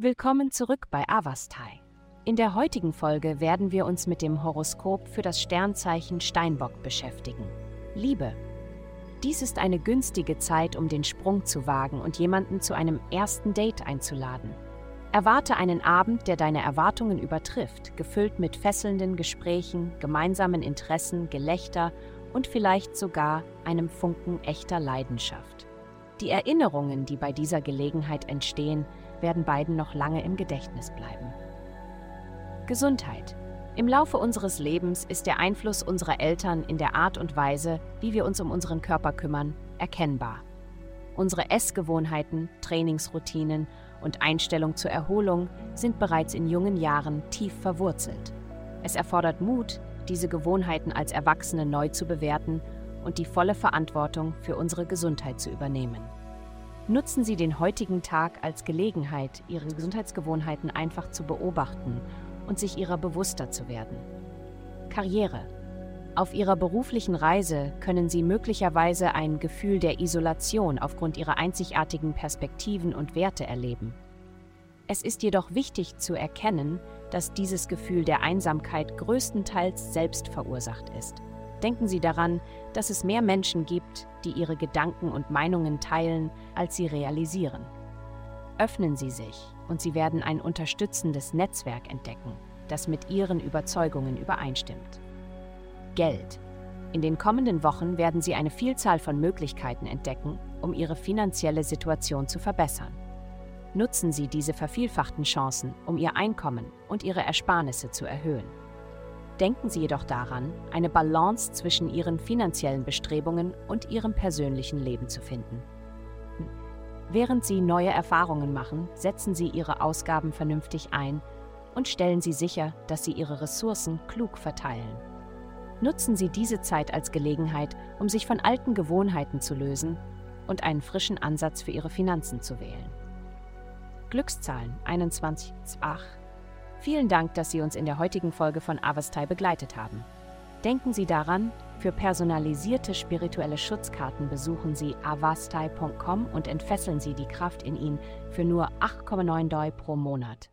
Willkommen zurück bei Avastai. In der heutigen Folge werden wir uns mit dem Horoskop für das Sternzeichen Steinbock beschäftigen. Liebe. Dies ist eine günstige Zeit, um den Sprung zu wagen und jemanden zu einem ersten Date einzuladen. Erwarte einen Abend, der deine Erwartungen übertrifft, gefüllt mit fesselnden Gesprächen, gemeinsamen Interessen, Gelächter und vielleicht sogar einem Funken echter Leidenschaft. Die Erinnerungen, die bei dieser Gelegenheit entstehen, werden beiden noch lange im Gedächtnis bleiben. Gesundheit. Im Laufe unseres Lebens ist der Einfluss unserer Eltern in der Art und Weise, wie wir uns um unseren Körper kümmern, erkennbar. Unsere Essgewohnheiten, Trainingsroutinen und Einstellung zur Erholung sind bereits in jungen Jahren tief verwurzelt. Es erfordert Mut, diese Gewohnheiten als Erwachsene neu zu bewerten und die volle Verantwortung für unsere Gesundheit zu übernehmen. Nutzen Sie den heutigen Tag als Gelegenheit, Ihre Gesundheitsgewohnheiten einfach zu beobachten und sich ihrer bewusster zu werden. Karriere. Auf Ihrer beruflichen Reise können Sie möglicherweise ein Gefühl der Isolation aufgrund Ihrer einzigartigen Perspektiven und Werte erleben. Es ist jedoch wichtig zu erkennen, dass dieses Gefühl der Einsamkeit größtenteils selbst verursacht ist. Denken Sie daran, dass es mehr Menschen gibt, die ihre Gedanken und Meinungen teilen, als sie realisieren. Öffnen Sie sich und Sie werden ein unterstützendes Netzwerk entdecken, das mit Ihren Überzeugungen übereinstimmt. Geld. In den kommenden Wochen werden Sie eine Vielzahl von Möglichkeiten entdecken, um Ihre finanzielle Situation zu verbessern. Nutzen Sie diese vervielfachten Chancen, um Ihr Einkommen und Ihre Ersparnisse zu erhöhen. Denken Sie jedoch daran, eine Balance zwischen Ihren finanziellen Bestrebungen und Ihrem persönlichen Leben zu finden. Während Sie neue Erfahrungen machen, setzen Sie Ihre Ausgaben vernünftig ein und stellen Sie sicher, dass Sie Ihre Ressourcen klug verteilen. Nutzen Sie diese Zeit als Gelegenheit, um sich von alten Gewohnheiten zu lösen und einen frischen Ansatz für Ihre Finanzen zu wählen. Glückszahlen 21 8 Vielen Dank, dass Sie uns in der heutigen Folge von Avastai begleitet haben. Denken Sie daran, für personalisierte spirituelle Schutzkarten besuchen Sie avastai.com und entfesseln Sie die Kraft in Ihnen für nur 8,9 Doi pro Monat.